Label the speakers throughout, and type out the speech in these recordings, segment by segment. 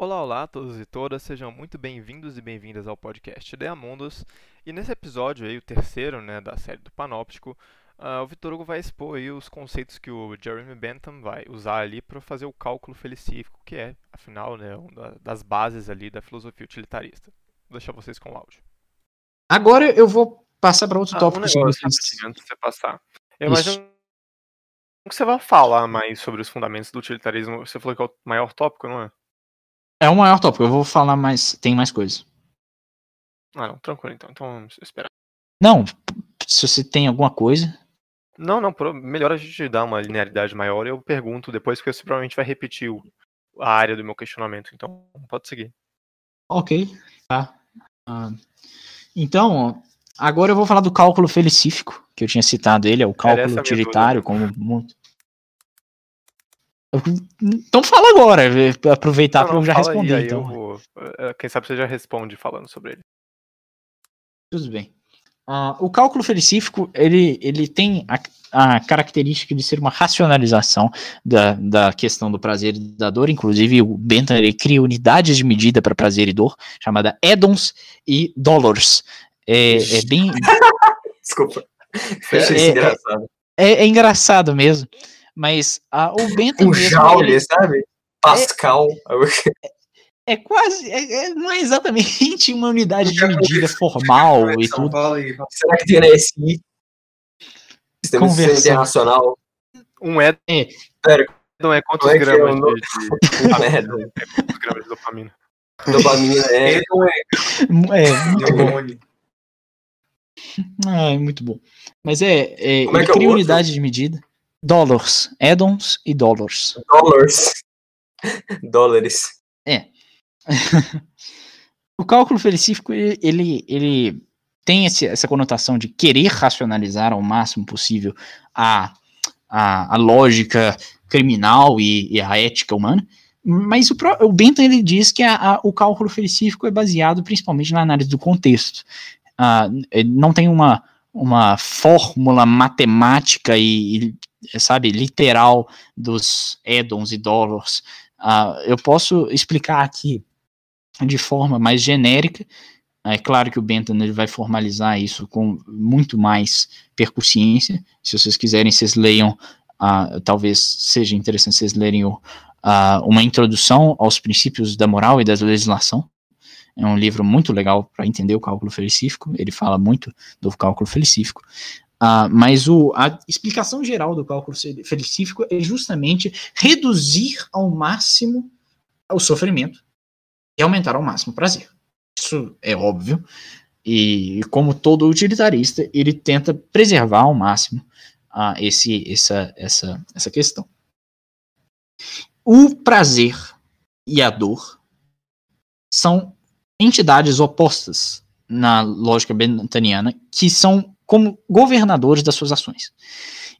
Speaker 1: Olá, olá a todos e todas, sejam muito bem-vindos e bem-vindas ao podcast Ideamundos. E nesse episódio aí, o terceiro né, da série do Panóptico, uh, o Vitor Hugo vai expor aí os conceitos que o Jeremy Bentham vai usar ali para fazer o cálculo felicífico, que é, afinal, né, uma das bases ali da filosofia utilitarista. Vou deixar vocês com o áudio.
Speaker 2: Agora eu vou passar para outro
Speaker 1: Ah,
Speaker 2: tópico
Speaker 1: um negócio, rapidinho, antes de você passar. Eu
Speaker 2: Isso.
Speaker 1: imagino que você vai falar mais sobre os fundamentos do utilitarismo. Você falou que é o maior tópico, não é?
Speaker 2: É o maior tópico, eu vou falar mais. Tem mais coisas.
Speaker 1: Ah, não, tranquilo então. Então vamos esperar.
Speaker 2: Não, se você tem alguma coisa.
Speaker 1: Não, não, melhor a gente dar uma linearidade maior e eu pergunto depois, porque você provavelmente vai repetir a área do meu questionamento. Então, pode seguir.
Speaker 2: Ok, tá. Ah, então, agora eu vou falar do cálculo felicífico, que eu tinha citado ele, é o cálculo
Speaker 1: é
Speaker 2: utilitário, como muito. Então fala agora, aproveitar para já responder.
Speaker 1: aí
Speaker 2: então.
Speaker 1: vou- eh, Quem sabe você já responde falando sobre ele.
Speaker 2: Tudo bem. Ah, o cálculo felicífico, ele, ele tem a, a característica de ser uma racionalização da, da questão do prazer e da dor, inclusive o Bentham ele cria unidades de medida para prazer e dor, chamada edons e dolors. É, é bem,
Speaker 3: Desculpa.
Speaker 2: É,
Speaker 3: achei
Speaker 2: é,
Speaker 3: isso engraçado.
Speaker 2: é, é engraçado mesmo, mas ah, o Bentham
Speaker 3: Um
Speaker 2: mesmo,
Speaker 3: joule,
Speaker 2: ele
Speaker 3: sabe? Pascal.
Speaker 2: é quase, é- é- não é exatamente uma unidade de medida formal e tudo,
Speaker 3: Será que tem na SI? Sistema. Internacional.
Speaker 1: Um é.
Speaker 2: É.
Speaker 3: Pera,
Speaker 1: Não é quantos
Speaker 3: é é
Speaker 1: gramas
Speaker 3: o
Speaker 1: de,
Speaker 3: merda.
Speaker 1: quantos gramas de dopamina?
Speaker 3: Dopamina é.
Speaker 2: é muito bom. Ah, é muito bom. Mas é, é
Speaker 3: Como é
Speaker 2: ele
Speaker 3: é
Speaker 2: cria
Speaker 3: outro?
Speaker 2: unidade de medida. Dollars, addons e dollars.
Speaker 3: Dólares. Dólares.
Speaker 2: o cálculo felicífico, ele, ele, ele tem esse- essa conotação de querer racionalizar ao máximo possível a, a, a lógica criminal e, e a ética humana, mas o, o Bentham ele diz que a- a- o cálculo felicífico é baseado principalmente na análise do contexto. Ele não tem uma, uma fórmula matemática e, e, sabe, literal dos addons e dollars. Ah, eu posso explicar aqui de forma mais genérica. É claro que o Bentham ele vai formalizar isso com muito mais percussiência. Se vocês quiserem, vocês leiam, ah, talvez seja interessante vocês lerem o, ah, uma introdução aos princípios da moral e da legislação. É um livro muito legal para entender o cálculo felicífico. Ele fala muito do cálculo felicífico. Ah, mas o, a explicação geral do cálculo fe- felicífico é justamente reduzir ao máximo o sofrimento e aumentar ao máximo o prazer. Isso é óbvio. E como todo utilitarista, ele tenta preservar ao máximo ah, esse, essa, essa, essa questão. O prazer e a dor são entidades opostas na lógica benthamiana que são como governadores das suas ações.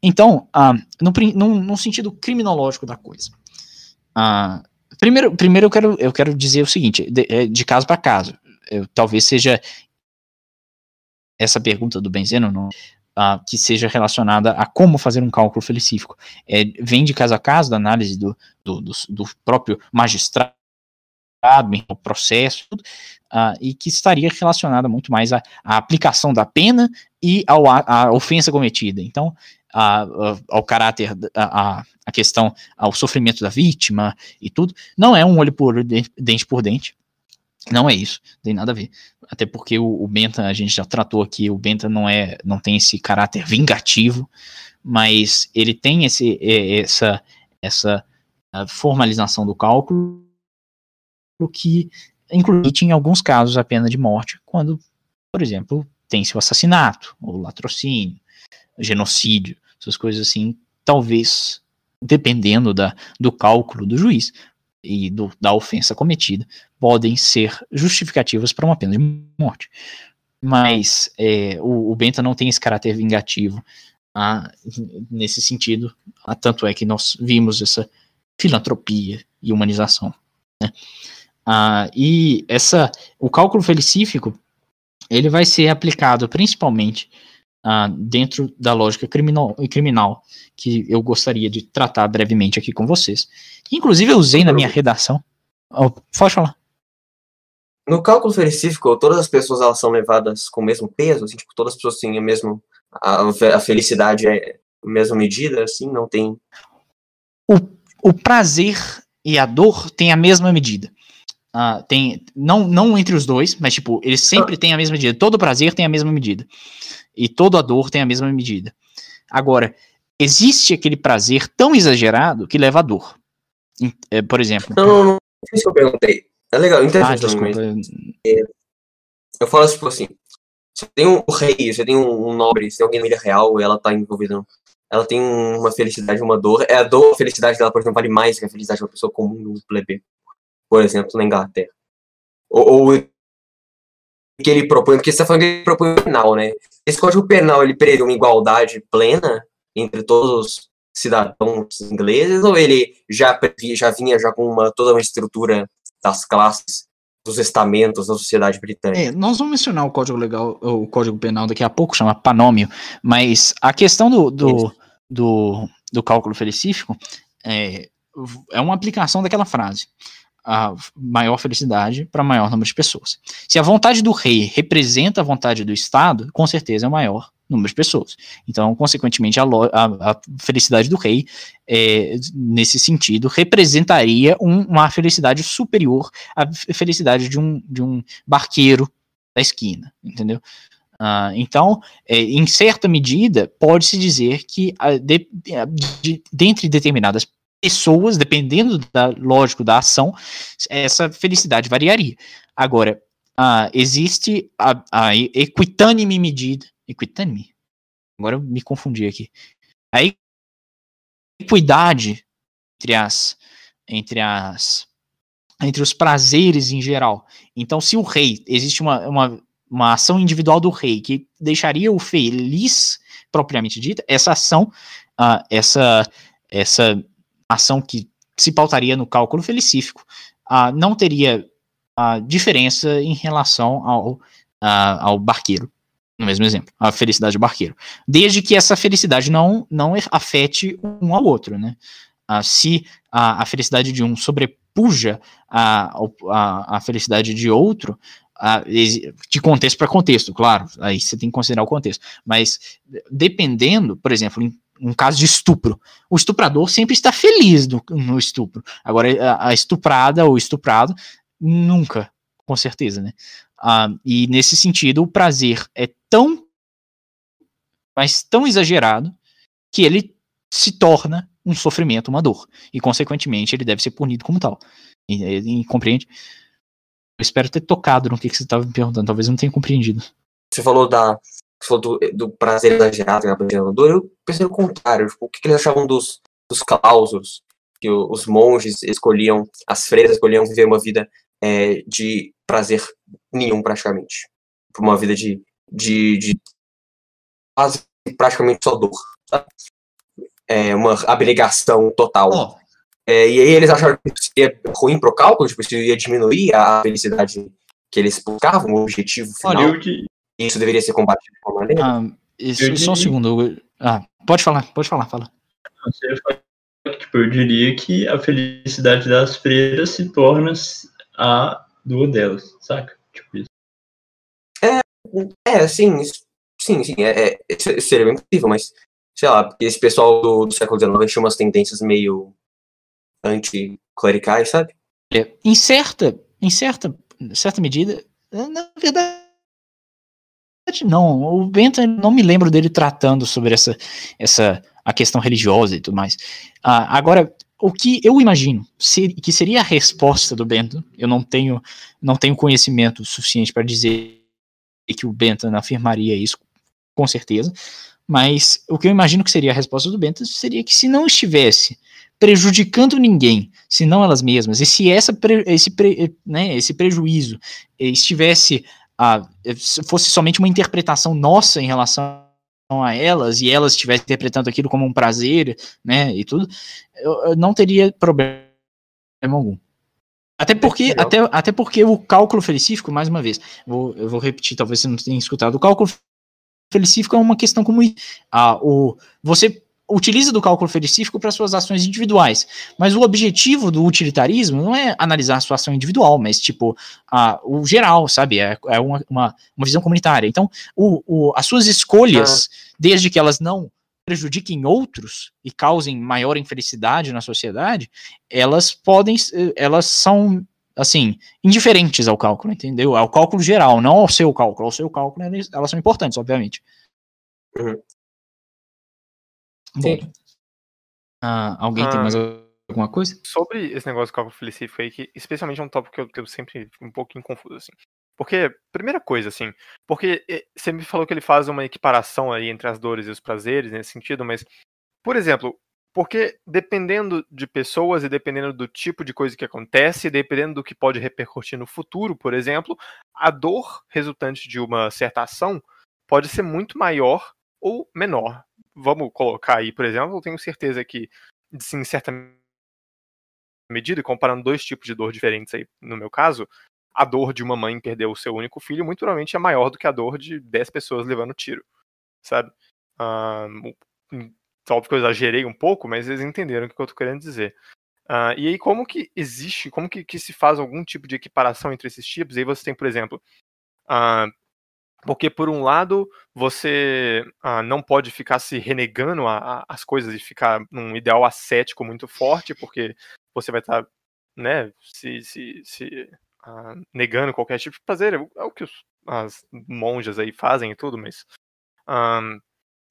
Speaker 2: Então, ah, no, sentido criminológico da coisa, ah, primeiro, primeiro eu, quero, eu quero dizer o seguinte, de, eh, de caso para caso, eu- talvez seja essa pergunta do Benzeno não, ah, que seja relacionada a como fazer um cálculo felicífico. É, vem de caso a caso da análise do, do, do, do próprio magistrado, o processo, ah, e que estaria relacionada muito mais à, à aplicação da pena e ao, à ofensa cometida. Então, a- a- ao caráter, a, a- questão, ao sofrimento da vítima e tudo, não é um olho por olho, de- dente por dente. Não é isso, tem nada a ver. Até porque o, o Benta, a gente já tratou aqui, o Benta não é, não tem esse caráter vingativo, mas ele tem esse, essa, essa ah, formalização do cálculo que inclui em alguns casos a pena de morte, quando, por exemplo, tem-se o assassinato, o latrocínio, o genocídio, essas coisas assim, talvez, dependendo da, do cálculo do juiz e do, da ofensa cometida, podem ser justificativas para uma pena de morte. Mas é, o, o Benta não tem esse caráter vingativo ah, nesse sentido, ah, tanto é que nós vimos essa filantropia e humanização. Né? Ah, e essa, o cálculo felicífico ele vai ser aplicado principalmente ah, dentro da lógica criminal, criminal que eu gostaria de tratar brevemente aqui com vocês. Inclusive, eu usei na minha redação. Oh, pode falar.
Speaker 3: No cálculo específico, todas as pessoas elas são levadas com o mesmo peso, assim, tipo, todas as pessoas têm a mesma a, a felicidade é a mesma medida, assim, não tem.
Speaker 2: O, o prazer e a dor têm a mesma medida. Uh, tem não não entre os dois, mas tipo, eles sempre têm a mesma medida. Todo prazer tem a mesma medida. E toda a dor tem a mesma medida. Agora, existe aquele prazer tão exagerado que leva a dor. É, por exemplo.
Speaker 3: Não, não, não. Isso que eu perguntei. É legal, interessante. Ah, desculpa. É, eu falo tipo assim. Você tem um rei, você tem um, nobre, você tem alguém na ilha real e ela tá envolvida. Ela tem uma felicidade, uma dor. É a dor, a felicidade dela, por exemplo, vale mais que a felicidade de uma pessoa comum, um plebe. Por exemplo, na Inglaterra. Ou, ou que ele propõe, porque você tá falando que ele propõe o penal, né? Esse código penal, ele prevê uma igualdade plena entre todos os cidadãos ingleses, ou ele já, previa, já vinha já com uma, toda uma estrutura das classes, dos estamentos da sociedade britânica?
Speaker 2: É, nós vamos mencionar o código legal, o código penal daqui a pouco, chama panômio, mas a questão do, do, do, do cálculo felicífico é, é uma aplicação daquela frase a maior felicidade para maior número de pessoas. Se a vontade do rei representa a vontade do Estado, com certeza é o maior número de pessoas. Então, consequentemente, a, a, a felicidade do rei, é, nesse sentido, representaria um, uma felicidade superior à felicidade de um, de um barqueiro da esquina, entendeu? Uh, então, é, em certa medida, pode-se dizer que, de, de, dentre determinadas pessoas, dependendo da lógico da ação, essa felicidade variaria. Agora, uh, existe a, a equitânime medida. Equitânime? Agora eu me confundi aqui. A equidade entre as entre as entre os prazeres em geral. Então, se o rei existe uma, uma, uma ação individual do rei que deixaria o feliz propriamente dita, essa ação, uh, essa essa ação que se pautaria no cálculo felicífico, uh, não teria uh, diferença em relação ao, uh, ao barqueiro, no mesmo exemplo, a felicidade do barqueiro. Desde que essa felicidade não, não afete um ao outro, né? se a, a felicidade de um sobrepuja a, a, a felicidade de outro, de contexto para contexto, claro, aí você tem que considerar o contexto, mas dependendo, por exemplo, em um caso de estupro. O estuprador sempre está feliz no, no estupro. Agora, a, a, estuprada ou estuprado, nunca, com certeza, né? Ah, e nesse sentido, o prazer é tão, mas tão exagerado, que ele se torna um sofrimento, uma dor. E, consequentemente, ele deve ser punido como tal. E, e, e compreende? Eu espero ter tocado no que, que você estava me perguntando. Talvez eu não tenha compreendido.
Speaker 3: Você falou da falou do, do prazer exagerado que a dor, eu pensei no contrário, tipo, o que, que, eles achavam dos, dos clausos, que o, os monges escolhiam, as freiras escolhiam viver uma vida é, de prazer nenhum praticamente, uma vida de, de, de quase praticamente só dor? É uma abnegação total. Oh. É, e aí eles acharam que isso ia ruim pro cálculo, tipo, isso ia diminuir a felicidade que eles buscavam, o objetivo final. Olha, eu, isso deveria ser combatido de alguma maneira? Ah,
Speaker 2: isso, só um segundo. Ah, pode falar, pode falar, fala.
Speaker 4: Tipo, eu diria que a felicidade das freiras se torna a do delas, saca? Tipo isso.
Speaker 3: É, é sim, sim, sim, é, é, seria bem possível, mas, sei lá, esse pessoal do, do século XIX tinha umas tendências meio anticlericais, sabe?
Speaker 2: É, em certa, em certa, certa medida, na verdade, não, o Bento não me lembro dele tratando sobre essa, essa a questão religiosa e tudo mais. Ah, agora, o que eu imagino ser, que seria a resposta do Bentham, eu não tenho, não tenho conhecimento suficiente para dizer que o Bentham afirmaria isso, com certeza, mas o que eu imagino que seria a resposta do Bentham seria que se não estivesse prejudicando ninguém, senão elas mesmas, e se essa, esse, né, esse prejuízo estivesse a, fosse somente uma interpretação nossa em relação a elas e elas estivessem interpretando aquilo como um prazer, né, e tudo, eu, eu não teria problema algum. Até porque, até, até porque o cálculo felicífico, mais uma vez, vou, eu vou repetir, talvez você não tenha escutado, o cálculo felicífico é uma questão como ah, o, você utiliza do cálculo felicífico para suas ações individuais, mas o objetivo do utilitarismo não é analisar a sua ação individual, mas tipo a, o geral, sabe? É, é uma, uma, uma, visão comunitária. Então, o, o, as suas escolhas, ah. desde que elas não prejudiquem outros e causem maior infelicidade na sociedade, elas podem, elas são assim, indiferentes ao cálculo, entendeu? Ao cálculo geral, não ao seu cálculo. Ao seu cálculo, elas são importantes, obviamente. Uhum. Bom, ah, alguém ah, tem mais alguma coisa?
Speaker 1: Sobre esse negócio do cálculo felicífico aí, que especialmente é um tópico que eu, eu sempre fico um pouquinho confuso, assim. Porque, primeira coisa, assim, porque você me falou que ele faz uma equiparação aí entre as dores e os prazeres nesse sentido, mas, por exemplo, porque dependendo de pessoas e dependendo do tipo de coisa que acontece, dependendo do que pode repercutir no futuro, por exemplo, a dor resultante de uma certa ação pode ser muito maior ou menor. Vamos colocar aí, por exemplo, eu tenho certeza que, em certa medida, comparando dois tipos de dor diferentes aí, no meu caso, a dor de uma mãe perder o seu único filho muito provavelmente é maior do que a dor de 10 pessoas levando tiro, sabe? Um, óbvio que eu exagerei um pouco, mas eles entenderam o que eu estou querendo dizer. Uh, e aí, como que existe, como que, que, se faz algum tipo de equiparação entre esses tipos? E aí você tem, por exemplo, uh, porque por um lado você uh, não pode ficar se renegando a, a, as coisas e ficar num ideal ascético muito forte, porque você vai estar, tá, né, se, se, se negando qualquer tipo de prazer, é o que os, as monjas aí fazem e tudo, mas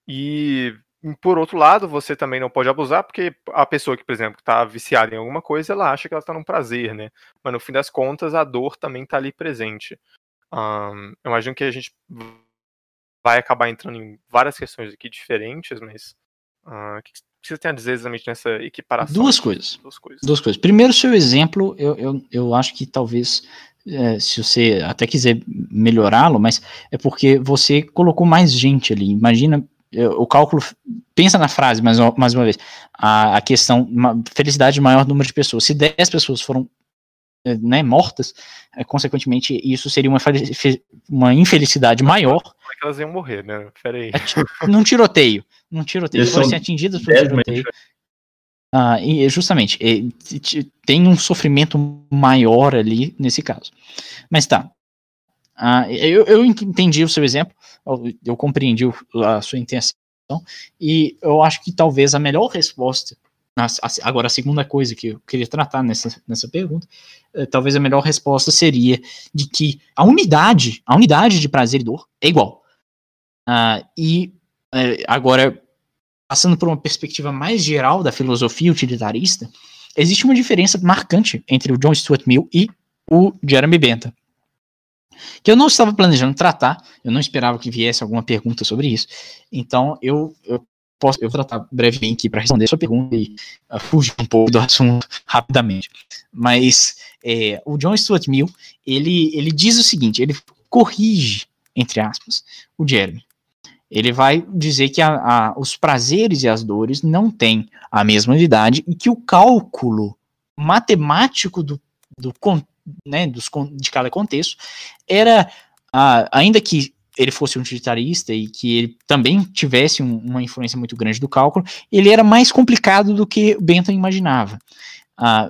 Speaker 1: e por outro lado, você também não pode abusar, porque a pessoa que, por exemplo, está viciada em alguma coisa, ela acha que ela está num prazer, né? Mas no fim das contas, a dor também está ali presente. Um, eu imagino que a gente vai acabar entrando em várias questões aqui diferentes, mas uh, o que você tem a dizer exatamente nessa equiparação?
Speaker 2: Duas coisas. Duas coisas. Duas coisas. Primeiro, seu exemplo, eu, eu, eu acho que talvez é, se você até quiser melhorá-lo, mas é porque você colocou mais gente ali. Imagina o cálculo, pensa na frase mais, mais uma vez, a, a questão, uma felicidade de maior número de pessoas. Se 10 pessoas foram eh, né, mortas, é, consequentemente, isso seria uma, uma infelicidade maior.
Speaker 1: Como é que elas iam morrer, né? Pera aí.
Speaker 2: É, num tiroteio. Num tiroteio. Eles foram atingidas por um tiroteio. Ah, e justamente, tem um sofrimento maior ali nesse caso. Mas tá, ah, eu, eu, entendi o seu exemplo, eu, eu compreendi a sua intenção, e eu acho que talvez a melhor resposta, agora a segunda coisa que eu queria tratar nessa, nessa pergunta, é, talvez a melhor resposta seria de que a unidade, a unidade de prazer e dor é igual. Ah, e é, agora, passando por uma perspectiva mais geral da filosofia utilitarista, existe uma diferença marcante entre o John Stuart Mill e o Jeremy Bentham que eu não estava planejando tratar, eu não esperava que viesse alguma pergunta sobre isso, então eu, eu posso eu vou tratar brevemente aqui para responder sua pergunta e uh, fugir um pouco do assunto rapidamente. Mas é, o John Stuart Mill, ele, ele diz o seguinte, ele corrige, entre aspas, o Jeremy. Ele vai dizer que a, a, os prazeres e as dores não têm a mesma unidade e que o cálculo matemático do, do, né, dos, de cada contexto, era, ah, ainda que ele fosse um utilitarista e que ele também tivesse um, uma influência muito grande do cálculo, ele era mais complicado do que Bentham imaginava. Ah,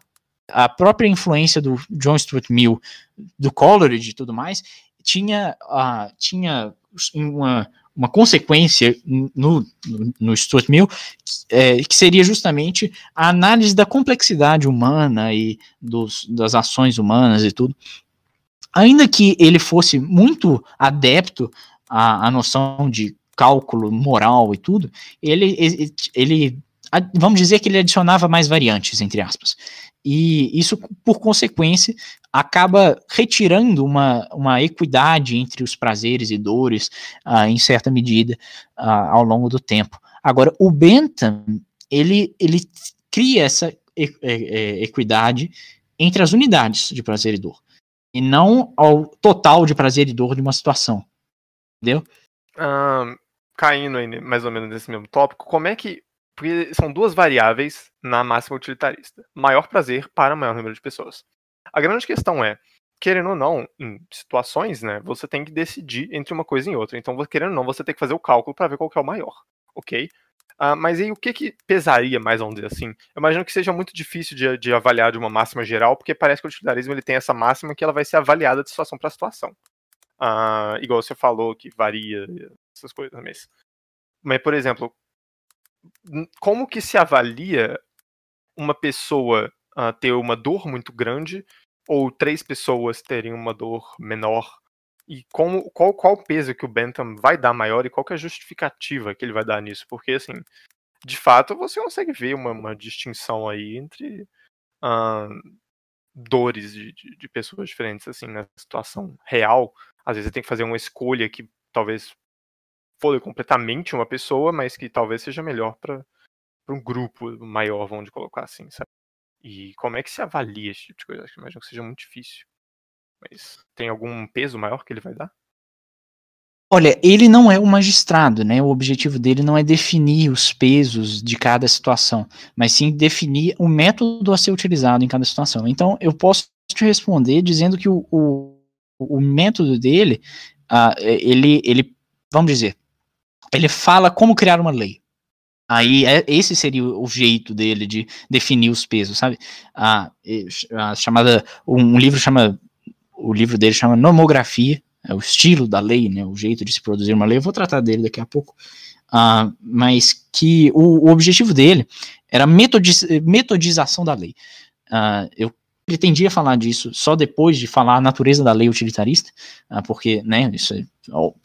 Speaker 2: a própria influência do John Stuart Mill, do Coleridge e tudo mais, tinha, ah, tinha uma, uma consequência no, no, Stuart Mill, é, que seria justamente a análise da complexidade humana e dos, das ações humanas e tudo. Ainda que ele fosse muito adepto à, à noção de cálculo moral e tudo, ele, ele, ele, vamos dizer que ele adicionava mais variantes, entre aspas. E isso, por consequência, acaba retirando uma, uma equidade entre os prazeres e dores, uh, em certa medida, uh, ao longo do tempo. Agora, o Bentham, ele, ele cria essa equidade entre as unidades de prazer e dor, e não ao total de prazer e dor de uma situação. Entendeu?
Speaker 1: Um, caindo aí mais ou menos nesse mesmo tópico, como é que porque são duas variáveis na máxima utilitarista. Maior prazer para maior número de pessoas. A grande questão é, querendo ou não, em situações, né, você tem que decidir entre uma coisa e outra. Então, querendo ou não, você tem que fazer o cálculo para ver qual é o maior, ok? Uh, mas aí o que, que pesaria mais, vamos dizer assim? Eu imagino que seja muito difícil de, de, avaliar de uma máxima geral, porque parece que o utilitarismo ele tem essa máxima que ela vai ser avaliada de situação para situação. Uh, igual você falou que varia essas coisas, mas, mas por exemplo, como que se avalia uma pessoa uh, ter uma dor muito grande ou três pessoas terem uma dor menor? E como, qual, qual o peso que o Bentham vai dar maior e qual que é a justificativa que ele vai dar nisso? Porque, assim, de fato, você consegue ver uma, uma distinção aí entre uh, dores de, de, de, pessoas diferentes, assim, na situação real. Às vezes você tem que fazer uma escolha que talvez for completamente uma pessoa, mas que talvez seja melhor para um grupo maior, vamos colocar assim, sabe? E como é que se avalia esse tipo de coisa? Que imagino que seja muito difícil. Mas tem algum peso maior que ele vai dar?
Speaker 2: Olha, ele não é o magistrado, né? O objetivo dele não é definir os pesos de cada situação, mas sim definir o método a ser utilizado em cada situação. Então, eu posso te responder dizendo que o, o, o método dele, uh, ele, ele, vamos dizer, ele fala como criar uma lei. Aí é, esse seria o jeito dele de definir os pesos, sabe? A, a chamada um livro chama o livro dele chama Nomografia, é o estilo da lei, né, o jeito de se produzir uma lei. Eu vou tratar dele daqui a pouco. Uh, mas que o, o, objetivo dele era metodiz, metodização da lei. Uh, eu pretendia falar disso só depois de falar a natureza da lei utilitarista, uh, porque, né, isso é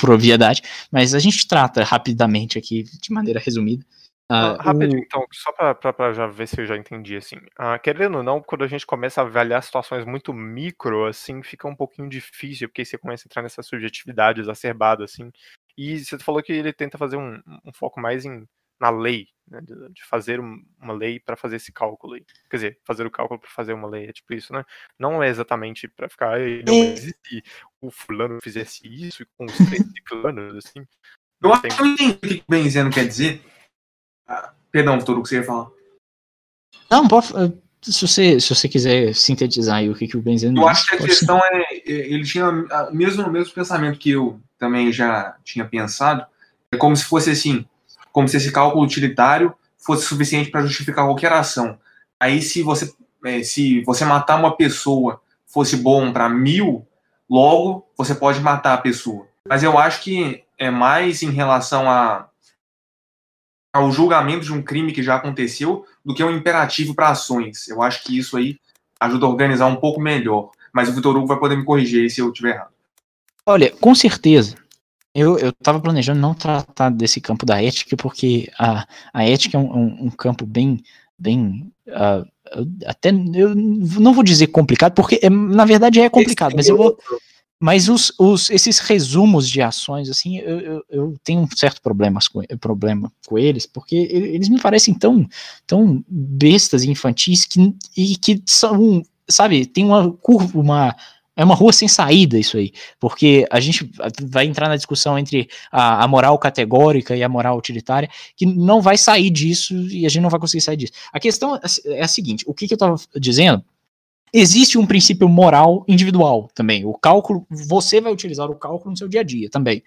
Speaker 2: obviedade, mas a gente trata rapidamente aqui, de maneira resumida,
Speaker 1: Uh, rapidinho, o... então, só para já ver se eu já entendi, assim. Uh, querendo ou não, quando a gente começa a avaliar situações muito micro, assim, fica um pouquinho difícil, porque você começa a entrar nessa subjetividade exacerbada, assim. E você falou que ele tenta fazer um, um foco mais em, na lei, né, de, fazer uma lei para fazer esse cálculo aí. Quer dizer, fazer o cálculo para fazer uma lei, é tipo isso, né? Não é exatamente para ficar, não, mas se o fulano fizesse isso com os três ciclanos, assim.
Speaker 3: Eu acho que eu entendi o que o Benzeno quer dizer ah, perdão, tudo que você ia falar.
Speaker 2: Não, pode, eh, se você, se você quiser sintetizar aí o que, que o Benzeno
Speaker 3: Eu acho que a questão ser. é, é, ele tinha mesmo o mesmo pensamento que eu também já tinha pensado, é como se fosse assim, como se esse cálculo utilitário fosse suficiente para justificar qualquer ação. Aí se você, é, se você matar uma pessoa fosse bom para mil, logo você pode matar a pessoa. Mas eu acho que é mais em relação a ao julgamento de um crime que já aconteceu do que um imperativo para ações. Eu acho que isso aí ajuda a organizar um pouco melhor. Mas o Vitor Hugo vai poder me corrigir se eu estiver errado.
Speaker 2: Olha, com certeza. Eu, eu tava planejando não tratar desse campo da ética, porque a, a ética é um, um, um campo bem, bem uh, até eu não vou dizer complicado, porque é, na verdade é complicado, mas eu vou, mas os, os, esses resumos de ações, assim, eu, eu, eu tenho um certo problema com, problema com eles, porque eles me parecem tão, tão bestas e infantis que, e que são, sabe, tem uma curva, uma, é uma rua sem saída isso aí, porque a gente vai entrar na discussão entre a, a, moral categórica e a moral utilitária, que não vai sair disso e a gente não vai conseguir sair disso. A questão é a seguinte: o que, que eu estava dizendo Existe um princípio moral individual também. O cálculo, você vai utilizar o cálculo no seu dia a dia também.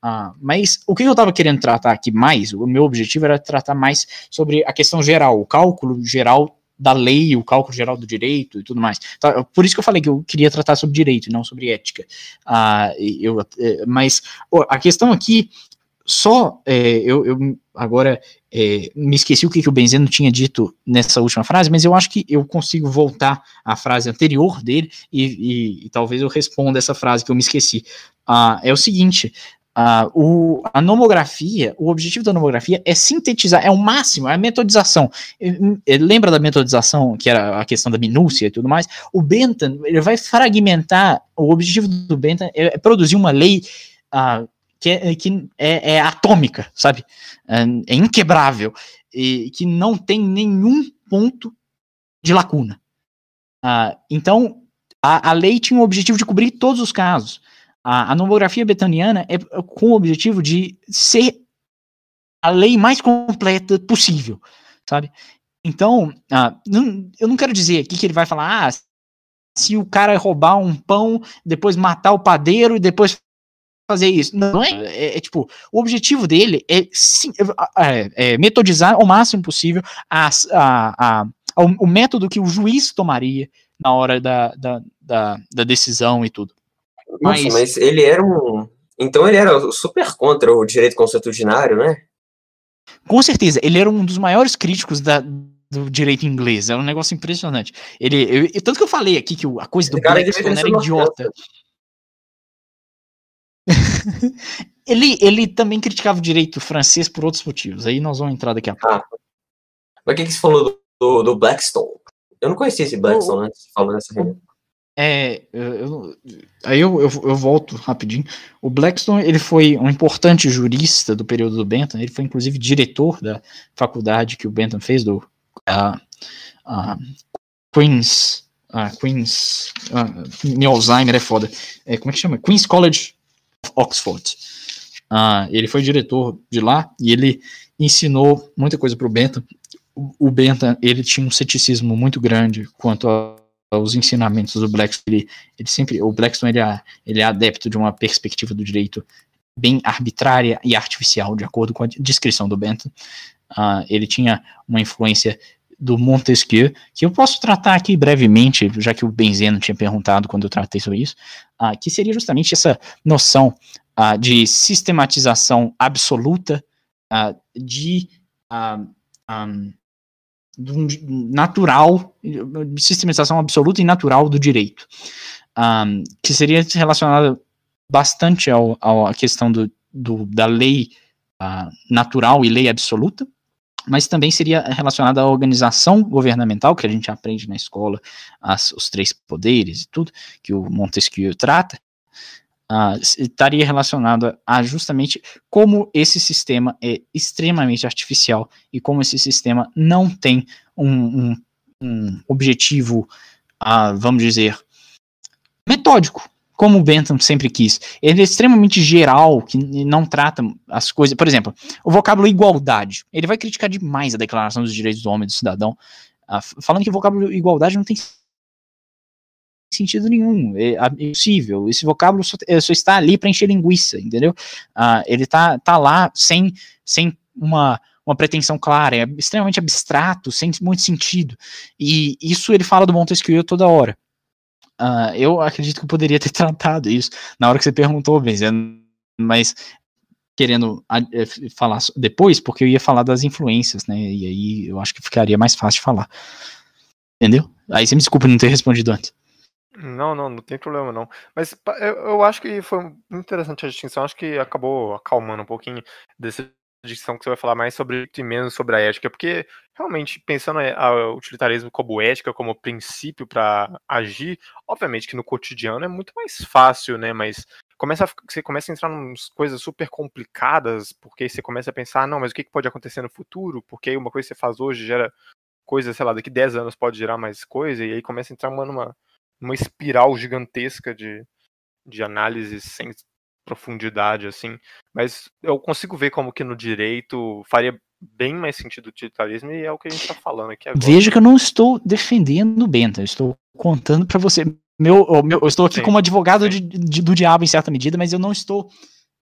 Speaker 2: Ah, mas o que eu estava querendo tratar aqui mais, o meu objetivo era tratar mais sobre a questão geral, o cálculo geral da lei, o cálculo geral do direito e tudo mais. Tá, por isso que eu falei que eu queria tratar sobre direito não sobre ética. Ah, eu, eh, mas a questão aqui só é, eu, eu, agora é, me esqueci o que, que o Benzeno tinha dito nessa última frase, mas eu acho que eu consigo voltar à frase anterior dele e, e, e talvez eu responda essa frase que eu me esqueci. Ah, é o seguinte: ah, o, a nomografia, o objetivo da nomografia é sintetizar, é o máximo, é a metodização. Lembra da metodização, que era a questão da minúcia e tudo mais? O Bentham, ele vai fragmentar, o objetivo do Bentham é produzir uma lei ah, que é, que é, é atômica, sabe? É, é, inquebrável e que não tem nenhum ponto de lacuna. Ah, então, a, a, lei tinha o objetivo de cobrir todos os casos. A, a nomografia betaniana é com o objetivo de ser a lei mais completa possível, sabe? Então, ah, não, eu não quero dizer aqui que ele vai falar, ah, se o cara roubar um pão, depois matar o padeiro e depois fazer isso. Não é, é, é tipo, o objetivo dele é, sim, é, é metodizar ao máximo possível a, a, a, o, o, método que o juiz tomaria na hora da, da, da, da decisão e tudo.
Speaker 3: Nossa, mas, mas ele era um. Então ele era super contra o direito consuetudinário, né?
Speaker 2: Com certeza, ele era um dos maiores críticos da, do direito inglês. É um negócio impressionante. Ele, eu, tanto que eu falei aqui que a coisa do Blackstone era idiota. ele, ele também criticava o direito francês por outros motivos. Aí nós vamos entrar daqui a pouco. Ah,
Speaker 3: mas o que, que você falou do, do, do, Blackstone? Eu não conhecia esse Blackstone o, antes de falar nessa reunião.
Speaker 2: É, eu, aí eu, eu, eu, volto rapidinho. O Blackstone ele foi um importante jurista do período do Bentham. Ele foi inclusive diretor da faculdade que o Bentham fez do a, a Queens, a Queens, a, meu Alzheimer é foda. É, como é que chama? Queens College Oxford. Ah, ele foi diretor de lá e ele ensinou muita coisa para o Bentham. O Bentham ele tinha um ceticismo muito grande quanto a os ensinamentos do Blackstone, ele, ele, sempre, o Blackstone ele é, ele é adepto de uma perspectiva do direito bem arbitrária e artificial, de acordo com a descrição do Bentham. Uh, ele tinha uma influência do Montesquieu, que eu posso tratar aqui brevemente, já que o Benzeno tinha perguntado quando eu tratei sobre isso, uh, que seria justamente essa noção uh, de sistematização absoluta de um, natural, sistematização absoluta e natural do direito, que seria relacionada bastante ao, ao, à questão do, do da lei uh, natural e lei absoluta, mas também seria relacionada à organização governamental, que a gente aprende na escola, as, os três poderes e tudo, que o Montesquieu trata, uh, estaria relacionada a justamente como esse sistema é extremamente artificial e como esse sistema não tem um, um, um objetivo, uh, vamos dizer, metódico, como o Bentham sempre quis. Ele é extremamente geral, que não trata as coisas. Por exemplo, o vocábulo igualdade. Ele vai criticar demais a Declaração dos Direitos do Homem e do Cidadão, uh, falando que o vocábulo igualdade não tem sentido nenhum, é, é impossível. Esse vocábulo só, é, só está ali para encher linguiça, entendeu? Uh, ele tá, tá lá sem, sem uma, uma pretensão clara, é extremamente abstrato, sem muito sentido. E isso ele fala do Montesquieu toda hora. Uh, eu acredito que eu poderia ter tratado isso na hora que você perguntou, mas querendo é, falar depois, porque eu ia falar das influências, né? E aí eu acho que ficaria mais fácil falar. Entendeu? Aí você me desculpa não ter respondido antes.
Speaker 1: Não, não, não tem problema não. Mas eu, eu acho que foi interessante a distinção. Acho que acabou acalmando um pouquinho dessa distinção que você vai falar mais sobre e menos sobre a ética, porque realmente pensando o utilitarismo como ética, como princípio para agir, obviamente que no cotidiano é muito mais fácil, né? Mas começa a, você começa a entrar em coisas super complicadas, porque você começa a pensar, não, mas o que pode acontecer no futuro? Porque uma coisa que você faz hoje gera coisa, sei lá, daqui 10 anos pode gerar mais coisa, e aí começa a entrar numa uma espiral gigantesca de, de análise sem profundidade, assim. Mas eu consigo ver como que no direito faria bem mais sentido o utilitarismo e é o que a gente está falando aqui agora.
Speaker 2: Veja que eu não estou defendendo o Benta, eu estou contando para você. Meu, meu, eu estou aqui sim, como advogado de, de, do diabo em certa medida, mas eu não estou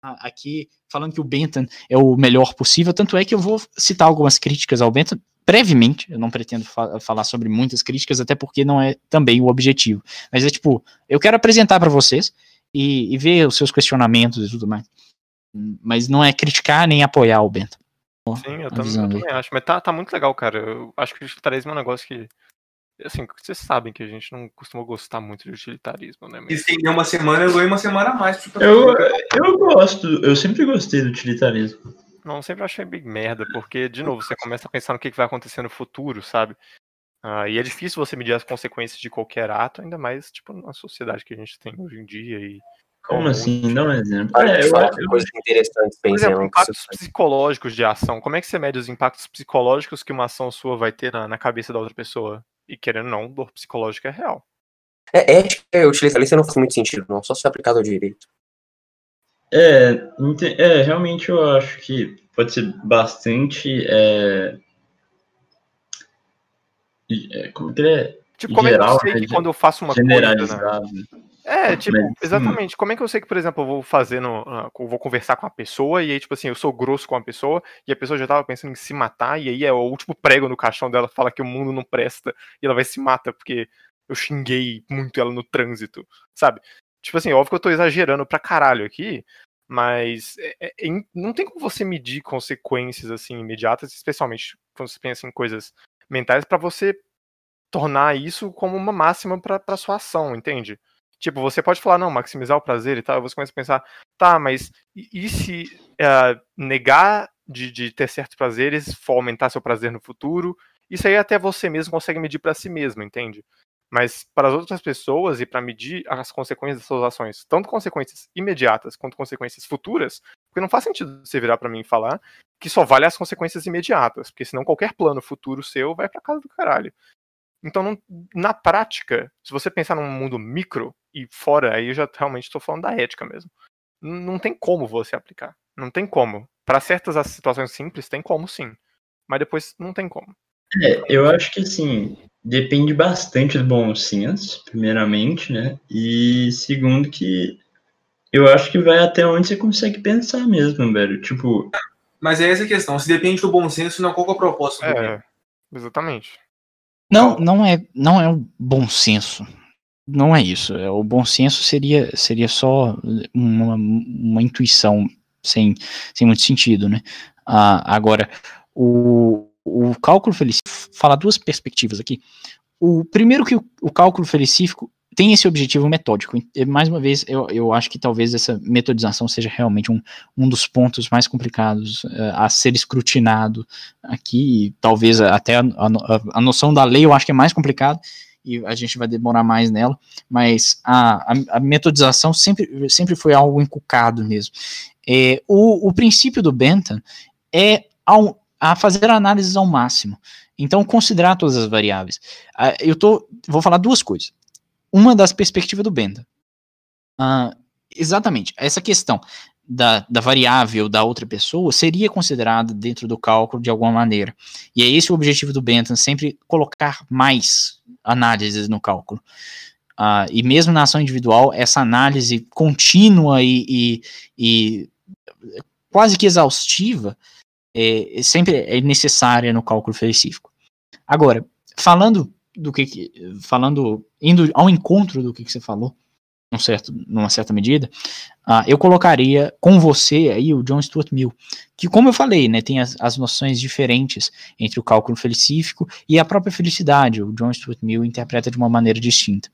Speaker 2: aqui falando que o Bentham é o melhor possível, tanto é que eu vou citar algumas críticas ao Bentham, brevemente, eu não pretendo fa falar sobre muitas críticas, até porque não é também o objetivo. Mas é tipo, eu quero apresentar para vocês e, e, ver os seus questionamentos e tudo mais. Mas não é criticar nem apoiar o Bento.
Speaker 1: Sim, eu também, eu também, acho. Mas tá, tá muito legal, cara. Eu acho que o utilitarismo é um negócio que. Assim, vocês sabem que a gente não costuma gostar muito de utilitarismo, né?
Speaker 5: Mas... E se uma semana, eu ganho uma semana a mais.
Speaker 4: Eu, eu gosto, eu sempre gostei do utilitarismo.
Speaker 1: Não, sempre achei bem merda, porque, de novo, você começa a pensar no que vai acontecer no futuro, sabe? Ah, e é difícil você medir as consequências de qualquer ato, ainda mais, tipo, na sociedade que a gente tem hoje em dia. E
Speaker 4: como assim? Dá um exemplo.
Speaker 3: É, eu acho coisas interessantes
Speaker 1: Por exemplo, impactos psicológicos de ação. Como é que você mede os impactos psicológicos que uma ação sua vai ter na, na cabeça da outra pessoa? E querendo ou não, dor psicológica é real.
Speaker 3: É, ética e utilitarista não faz muito sentido, não. Só se aplicado ao direito.
Speaker 4: É, é, realmente eu acho que pode ser bastante. É, é, como que é?
Speaker 1: Tipo, como
Speaker 4: Geral,
Speaker 1: é que eu sei
Speaker 4: né,
Speaker 1: que quando eu faço uma
Speaker 4: Generalizado.
Speaker 1: coisa. Né? É, tipo,
Speaker 4: Mas,
Speaker 1: exatamente. Como é que eu sei que, por exemplo, eu vou fazer no. ah, eu vou conversar com a pessoa e aí, tipo assim, eu sou grosso com a pessoa e a pessoa já tava pensando em se matar, e aí é o último prego no caixão dela fala que o mundo não presta e ela vai se mata porque eu xinguei muito ela no trânsito, sabe? Tipo assim, óbvio que eu tô exagerando pra caralho aqui, mas é- é- é não tem como você medir consequências assim imediatas, especialmente quando você pensa em coisas mentais, pra você tornar isso como uma máxima pra sua ação, entende? Tipo, você pode falar, não, maximizar o prazer e tal, você começa a pensar, tá, mas e, se eh, negar de, de ter certos prazeres for aumentar seu prazer no futuro? Isso aí até você mesmo consegue medir pra si mesmo, entende? Mas para as outras pessoas e para medir as consequências das suas ações, tanto consequências imediatas quanto consequências futuras, porque não faz sentido você virar para mim e falar que só vale as consequências imediatas, porque senão qualquer plano futuro seu vai pra casa do caralho. Então, não- na prática, se você pensar num mundo micro e fora, aí eu já realmente estou falando da ética mesmo. Não tem como você aplicar. Não tem como. Para certas as situações simples, tem como sim. Mas depois não tem como.
Speaker 4: É, eu acho que assim, depende bastante do bom senso, primeiramente, né? E segundo que eu acho que vai até onde você consegue pensar mesmo, velho. Tipo,
Speaker 5: Mas é essa a questão. Se depende do bom senso, não qual que é o propósito do.
Speaker 1: É, exatamente.
Speaker 2: Não, não é, não é um bom senso. Não é isso. É, O bom senso seria, seria só uma, uma intuição sem, sem muito sentido, né? Ah, agora, o, o cálculo felicífico fala duas perspectivas aqui. O primeiro que o, o cálculo felicífico tem esse objetivo metódico. E, mais uma vez, eu, eu acho que talvez essa metodização seja realmente um, um dos pontos mais complicados eh, a ser escrutinado aqui. Talvez até a, a, a noção da lei eu acho que é mais complicado e a gente vai demorar mais nela, mas a, a, a metodização sempre, sempre foi algo encucado mesmo. É, o, o princípio do Bentham é ao, a fazer análises ao máximo. Então, considerar todas as variáveis. Ah, eu tô, vou falar duas coisas. Uma das perspectivas do Bentham. Ah, exatamente, essa questão da, da variável da outra pessoa seria considerada dentro do cálculo de alguma maneira. E é esse o objetivo do Bentham, sempre colocar mais análises no cálculo. Ah, e mesmo na ação individual, essa análise contínua e, e, e quase que exaustiva é, sempre é necessária no cálculo específico. Agora, falando do que, que falando indo ao encontro do que, que você falou, certo, numa certa medida, uh, eu colocaria com você aí o John Stuart Mill, que como eu falei, né, tem as, as noções diferentes entre o cálculo felicífico e a própria felicidade. O John Stuart Mill interpreta de uma maneira distinta.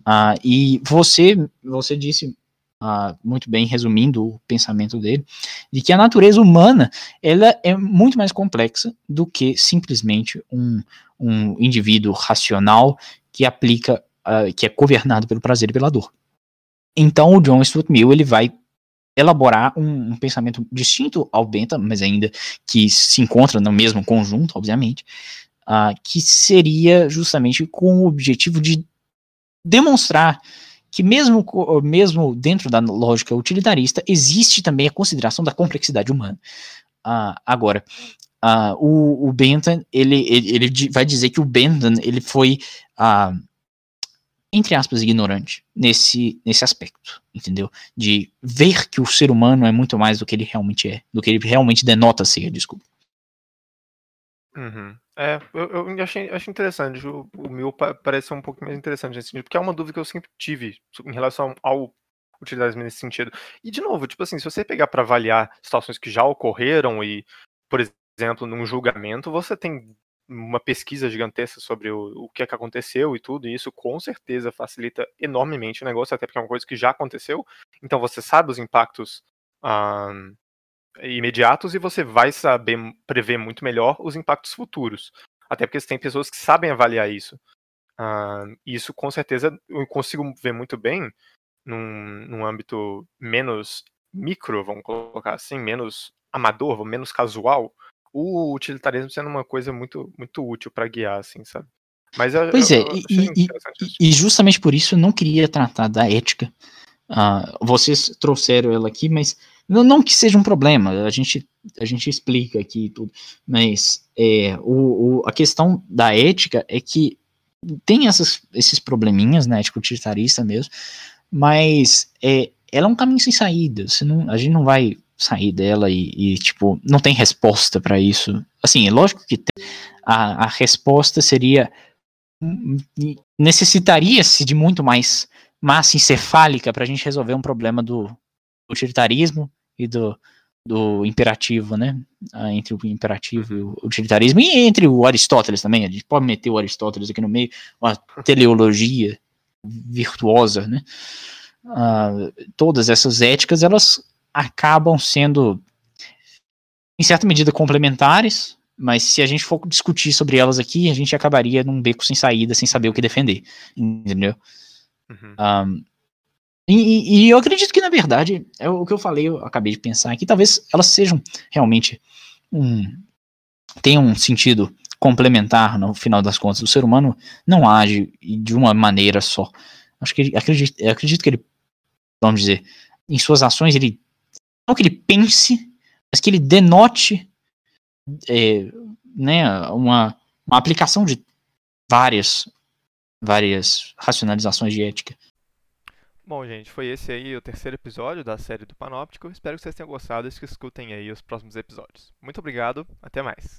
Speaker 2: Uh, e você, você disse Uh, muito bem resumindo o pensamento dele, de que a natureza humana ela é muito mais complexa do que simplesmente um, um indivíduo racional que aplica, uh, que é governado pelo prazer e pela dor. Então o John Stuart Mill ele vai elaborar um, um, pensamento distinto ao Bentham, mas ainda que se encontra no mesmo conjunto, obviamente, uh, que seria justamente com o objetivo de demonstrar que mesmo, mesmo dentro da lógica utilitarista, existe também a consideração da complexidade humana. Uh, agora, uh, o, o, Bentham, ele, ele, ele, vai dizer que o Bentham, ele foi, uh, entre aspas, ignorante nesse, nesse aspecto, entendeu? De ver que o ser humano é muito mais do que ele realmente é, do que ele realmente denota ser, desculpa.
Speaker 1: Uhum. É, eu, eu achei, achei interessante. O, o meu parece um pouco mais interessante nesse sentido, porque é uma dúvida que eu sempre tive em relação ao utilitarismo nesse sentido. E, de novo, tipo assim, se você pegar para avaliar situações que já ocorreram e, por exemplo, num julgamento, você tem uma pesquisa gigantesca sobre o, o que é que aconteceu e tudo, e isso com certeza facilita enormemente o negócio, até porque é uma coisa que já aconteceu, então você sabe os impactos um, imediatos e você vai saber prever muito melhor os impactos futuros. Até porque tem pessoas que sabem avaliar isso. Uh, isso com certeza eu consigo ver muito bem num, num âmbito menos micro, vamos colocar assim, menos amador, menos casual, o utilitarismo sendo uma coisa muito, muito útil para guiar, assim, sabe?
Speaker 2: Mas eu, pois é, e, e, e, justamente por isso eu não queria tratar da ética. Uh, vocês trouxeram ela aqui, mas não, não, que seja um problema, a gente, a gente explica aqui tudo, mas é, o, o, a questão da ética é que tem essas, esses probleminhas, né, tipo utilitarista mesmo, mas é, ela é um caminho sem saída. Não, a gente não vai sair dela e, e tipo, não tem resposta para isso. Assim, é lógico que a, a resposta seria necessitaria-se de muito mais massa encefálica para a gente resolver um problema do utilitarismo e do, do imperativo, né? Ah, entre o imperativo e o utilitarismo, e entre o Aristóteles também. A gente pode meter o Aristóteles aqui no meio, uma teleologia virtuosa, né? Uh, todas essas éticas elas acabam sendo, em certa medida, complementares, mas se a gente for discutir sobre elas aqui, a gente acabaria num beco sem saída, sem saber o que defender, entendeu? Uhum. Um, e, e, eu acredito que, na verdade, é o que eu falei, eu acabei de pensar aqui, talvez elas sejam realmente um. tenham um sentido complementar no final das contas. O ser humano não age de uma maneira só. Acho que ele, acredito, acredito que ele, vamos dizer, em suas ações, ele não que ele pense, mas que ele denote é, né, uma, uma aplicação de várias, várias racionalizações de ética.
Speaker 1: Bom, gente, foi esse aí o terceiro episódio da série do Panóptico. Espero que vocês tenham gostado e que escutem aí os próximos episódios. Muito obrigado, até mais.